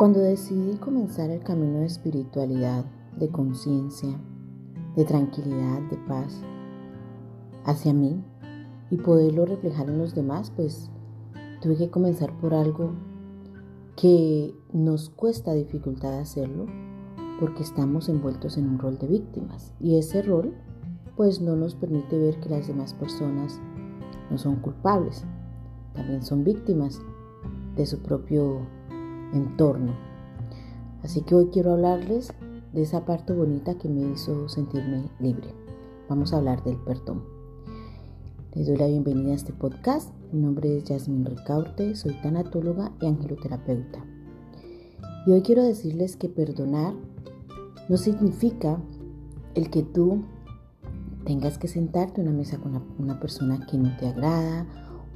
Cuando decidí comenzar el camino de espiritualidad, de conciencia, de tranquilidad, de paz hacia mí y poderlo reflejar en los demás, pues tuve que comenzar por algo que nos cuesta dificultad hacerlo porque estamos envueltos en un rol de víctimas. Y ese rol pues no nos permite ver que las demás personas no son culpables, también son víctimas de su propio entorno. Así que hoy quiero hablarles de esa parte bonita que me hizo sentirme libre. Vamos a hablar del perdón. Les doy la bienvenida a este podcast. Mi nombre es Yasmin Ricaurte, soy tanatóloga y angeloterapeuta. Y hoy quiero decirles que perdonar no significa el que tú tengas que sentarte en una mesa con una persona que no te agrada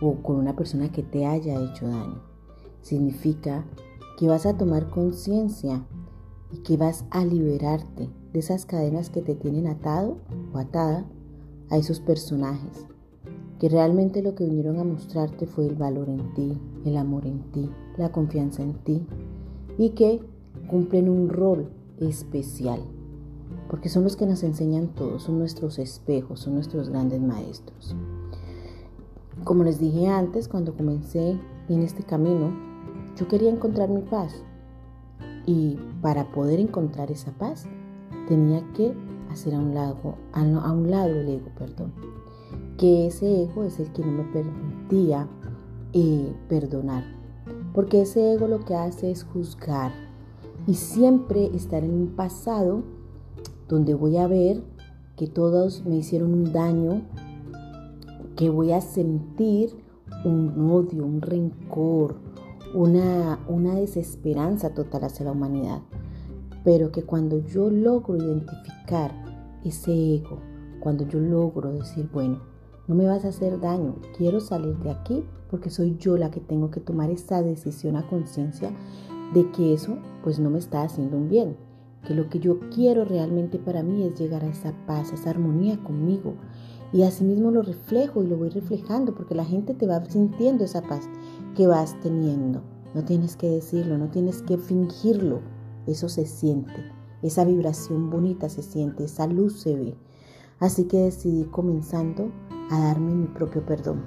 o con una persona que te haya hecho daño. Significa que vas a tomar conciencia y que vas a liberarte de esas cadenas que te tienen atado o atada a esos personajes, que realmente lo que vinieron a mostrarte fue el valor en ti, el amor en ti, la confianza en ti y que cumplen un rol especial, porque son los que nos enseñan todo, son nuestros espejos, son nuestros grandes maestros. Como les dije antes, cuando comencé en este camino, yo quería encontrar mi paz. Y para poder encontrar esa paz, tenía que hacer a un lado, a un el ego, perdón. Que ese ego es el que no me permitía eh, perdonar. Porque ese ego lo que hace es juzgar y siempre estar en un pasado donde voy a ver que todos me hicieron un daño, que voy a sentir un odio, un rencor, una, una desesperanza total hacia la humanidad, pero que cuando yo logro identificar ese ego, cuando yo logro decir, bueno, no me vas a hacer daño, quiero salir de aquí porque soy yo la que tengo que tomar esa decisión a conciencia de que eso pues no me está haciendo un bien, que lo que yo quiero realmente para mí es llegar a esa paz, a esa armonía conmigo. Y asimismo lo reflejo y lo voy reflejando porque la gente te va sintiendo esa paz que vas teniendo. No tienes que decirlo, no tienes que fingirlo. Eso se siente. Esa vibración bonita se siente, esa luz se ve. Así que decidí comenzando a darme mi propio perdón.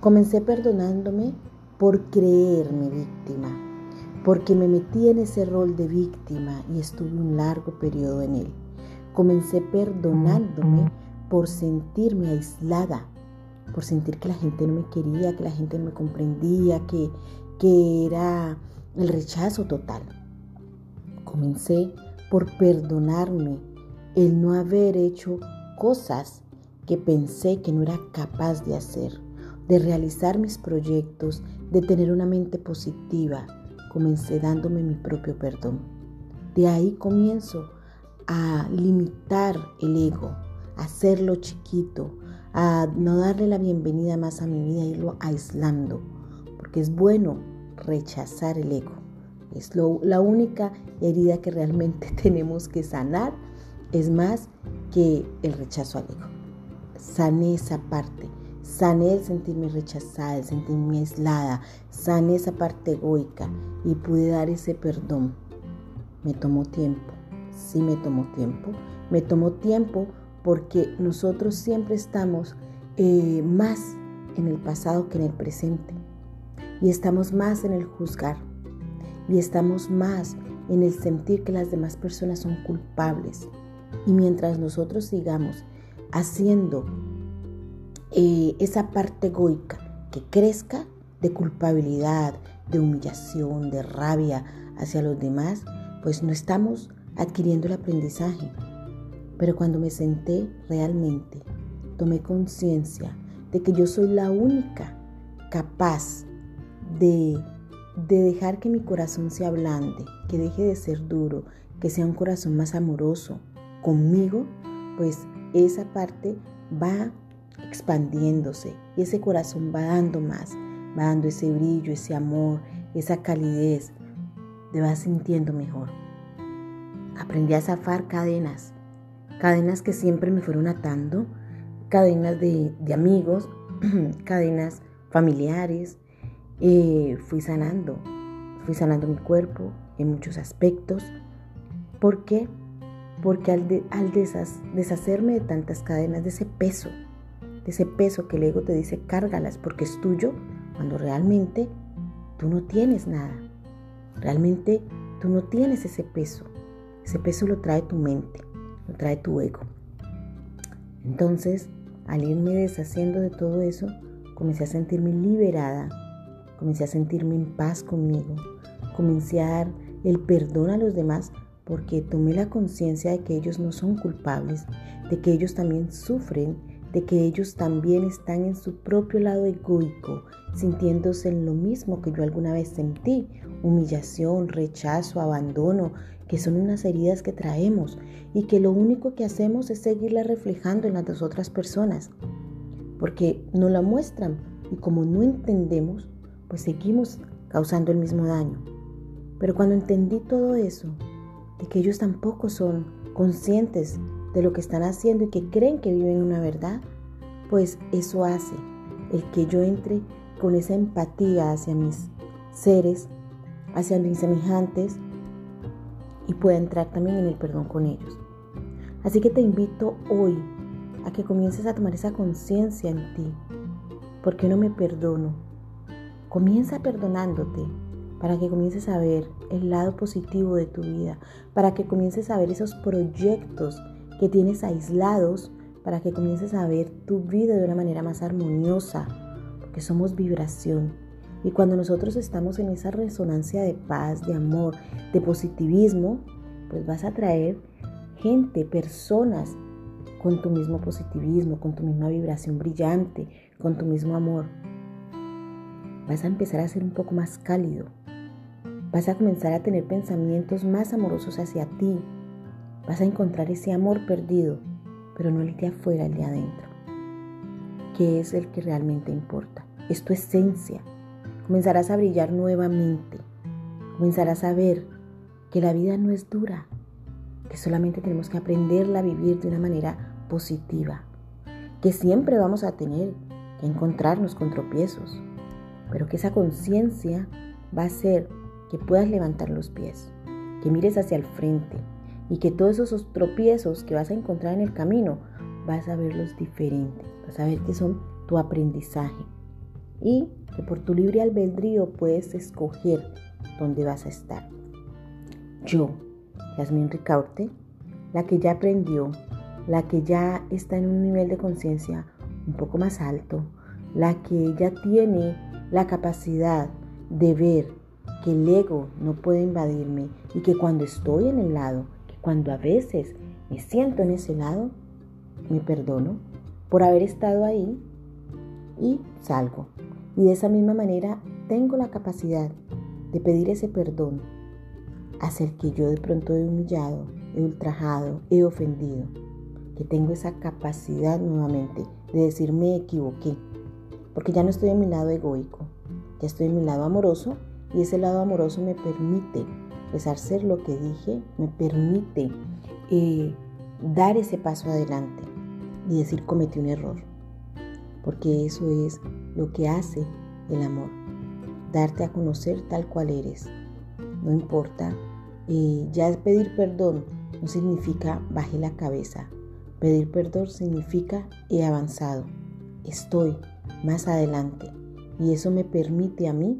Comencé perdonándome por creerme víctima, porque me metí en ese rol de víctima y estuve un largo periodo en él. Comencé perdonándome por sentirme aislada, por sentir que la gente no me quería, que la gente no me comprendía, que, que era el rechazo total. Comencé por perdonarme el no haber hecho cosas que pensé que no era capaz de hacer, de realizar mis proyectos, de tener una mente positiva. Comencé dándome mi propio perdón. De ahí comienzo a limitar el ego, a hacerlo chiquito, a no darle la bienvenida más a mi vida, irlo aislando, porque es bueno rechazar el ego. Es la única herida que realmente tenemos que sanar, es más que el rechazo al ego. Sané esa parte, sané el sentirme rechazada, el sentirme aislada, sané esa parte egoica y pude dar ese perdón. Me tomó tiempo, sí me tomó tiempo, me tomó tiempo porque nosotros siempre estamos eh, más en el pasado que en el presente y estamos más en el juzgar y estamos más en el sentir que las demás personas son culpables. Y mientras nosotros sigamos haciendo eh, esa parte egoica que crezca de culpabilidad, de humillación, de rabia hacia los demás, pues no estamos adquiriendo el aprendizaje. Pero cuando me senté realmente, tomé conciencia de que yo soy la única capaz de, dejar que mi corazón se ablande, que deje de ser duro, que sea un corazón más amoroso conmigo, pues esa parte va expandiéndose y ese corazón va dando más, va dando ese brillo, ese amor, esa calidez, te vas sintiendo mejor. Aprendí a zafar cadenas, cadenas que siempre me fueron atando, cadenas de, amigos, cadenas familiares. Fui sanando, fui sanando mi cuerpo en muchos aspectos. ¿Por qué? Porque al, al deshacerme de tantas cadenas, de ese peso, de ese peso que el ego te dice cárgalas porque es tuyo, cuando realmente tú no tienes nada. Realmente tú no tienes ese peso. Ese peso lo trae tu mente, trae tu ego. Entonces, al irme deshaciendo de todo eso, comencé a sentirme liberada, comencé a sentirme en paz conmigo, comencé a dar el perdón a los demás porque tomé la conciencia de que ellos no son culpables, de que ellos también sufren, de que ellos también están en su propio lado egoico, sintiéndose en lo mismo que yo alguna vez sentí, humillación, rechazo, abandono, que son unas heridas que traemos y que lo único que hacemos es seguirlas reflejando en las otras personas, porque no la muestran y como no entendemos, pues seguimos causando el mismo daño. Pero cuando entendí todo eso, de que ellos tampoco son conscientes de lo que están haciendo y que creen que viven una verdad, pues eso hace el que yo entre con esa empatía hacia mis seres, hacia mis semejantes, y pueda entrar también en el perdón con ellos. Así que te invito hoy a que comiences a tomar esa conciencia en ti. ¿Por qué no me perdono? Comienza perdonándote para que comiences a ver el lado positivo de tu vida, para que comiences a ver esos proyectos que tienes aislados, para que comiences a ver tu vida de una manera más armoniosa, porque somos vibración. Y cuando nosotros estamos en esa resonancia de paz, de amor, de positivismo, pues vas a traer gente, personas con tu mismo positivismo, con tu misma vibración brillante, con tu mismo amor. Vas a empezar a ser un poco más cálido. Vas a comenzar a tener pensamientos más amorosos hacia ti. Vas a encontrar ese amor perdido, pero no el de afuera, el de adentro, que es el que realmente importa. Es tu esencia, comenzarás a brillar nuevamente, comenzarás a ver que la vida no es dura, que solamente tenemos que aprenderla a vivir de una manera positiva, que siempre vamos a tener que encontrarnos con tropiezos, pero que esa conciencia va a hacer que puedas levantar los pies, que mires hacia el frente y que todos esos tropiezos que vas a encontrar en el camino vas a verlos diferentes, vas a ver que son tu aprendizaje y que por tu libre albedrío puedes escoger dónde vas a estar. Yo, Yasmin Ricaurte, la que ya aprendió, la que ya está en un nivel de conciencia un poco más alto, la que ya tiene la capacidad de ver que el ego no puede invadirme y que cuando estoy en el lado, que cuando a veces me siento en ese lado, me perdono por haber estado ahí y salgo. Y de esa misma manera tengo la capacidad de pedir ese perdón hacia el que yo de pronto he humillado, he ultrajado, he ofendido. Que tengo esa capacidad nuevamente de decir me equivoqué. Porque ya no estoy en mi lado egoico, ya estoy en mi lado amoroso y ese lado amoroso me permite resarcer lo que dije, me permite eh, dar ese paso adelante y decir cometí un error porque eso es lo que hace el amor, darte a conocer tal cual eres. No importa, eh, ya pedir perdón no significa baje la cabeza, pedir perdón significa he avanzado, estoy más adelante y eso me permite a mí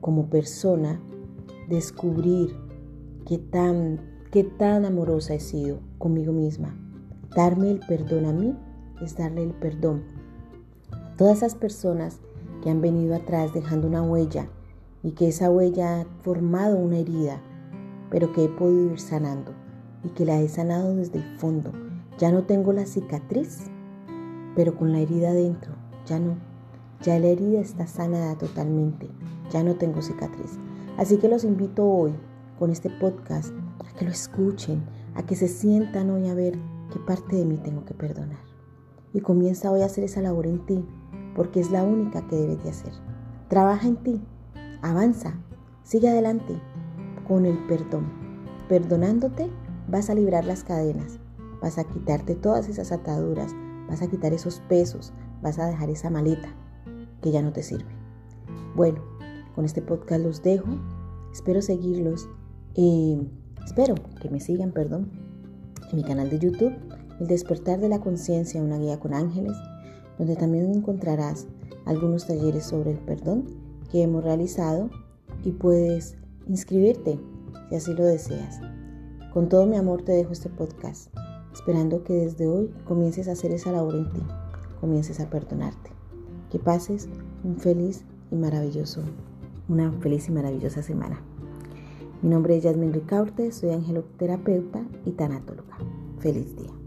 como persona descubrir qué tan, qué tan amorosa he sido conmigo misma. Darme el perdón a mí es darle el perdón todas esas personas que han venido atrás dejando una huella y que esa huella ha formado una herida, pero que he podido ir sanando y que la he sanado desde el fondo. Ya no tengo la cicatriz, pero con la herida dentro, ya no. Ya la herida está sanada totalmente, ya no tengo cicatriz. Así que los invito hoy con este podcast a que lo escuchen, a que se sientan hoy a ver qué parte de mí tengo que perdonar. Y comienza hoy a hacer esa labor en ti, porque es la única que debes de hacer. Trabaja en ti, avanza, sigue adelante con el perdón. Perdonándote vas a librar las cadenas, vas a quitarte todas esas ataduras, vas a quitar esos pesos, vas a dejar esa maleta que ya no te sirve. Bueno, con este podcast los dejo. Espero seguirlos. Eh, espero que me sigan, perdón, en mi canal de YouTube, El despertar de la conciencia, una guía con ángeles, donde también encontrarás algunos talleres sobre el perdón que hemos realizado y puedes inscribirte si así lo deseas. Con todo mi amor te dejo este podcast, esperando que desde hoy comiences a hacer esa labor en ti, comiences a perdonarte. Que pases un feliz y maravilloso, una feliz y maravillosa semana. Mi nombre es Yasmin Ricaurte, soy angeloterapeuta y tanatóloga. Feliz día.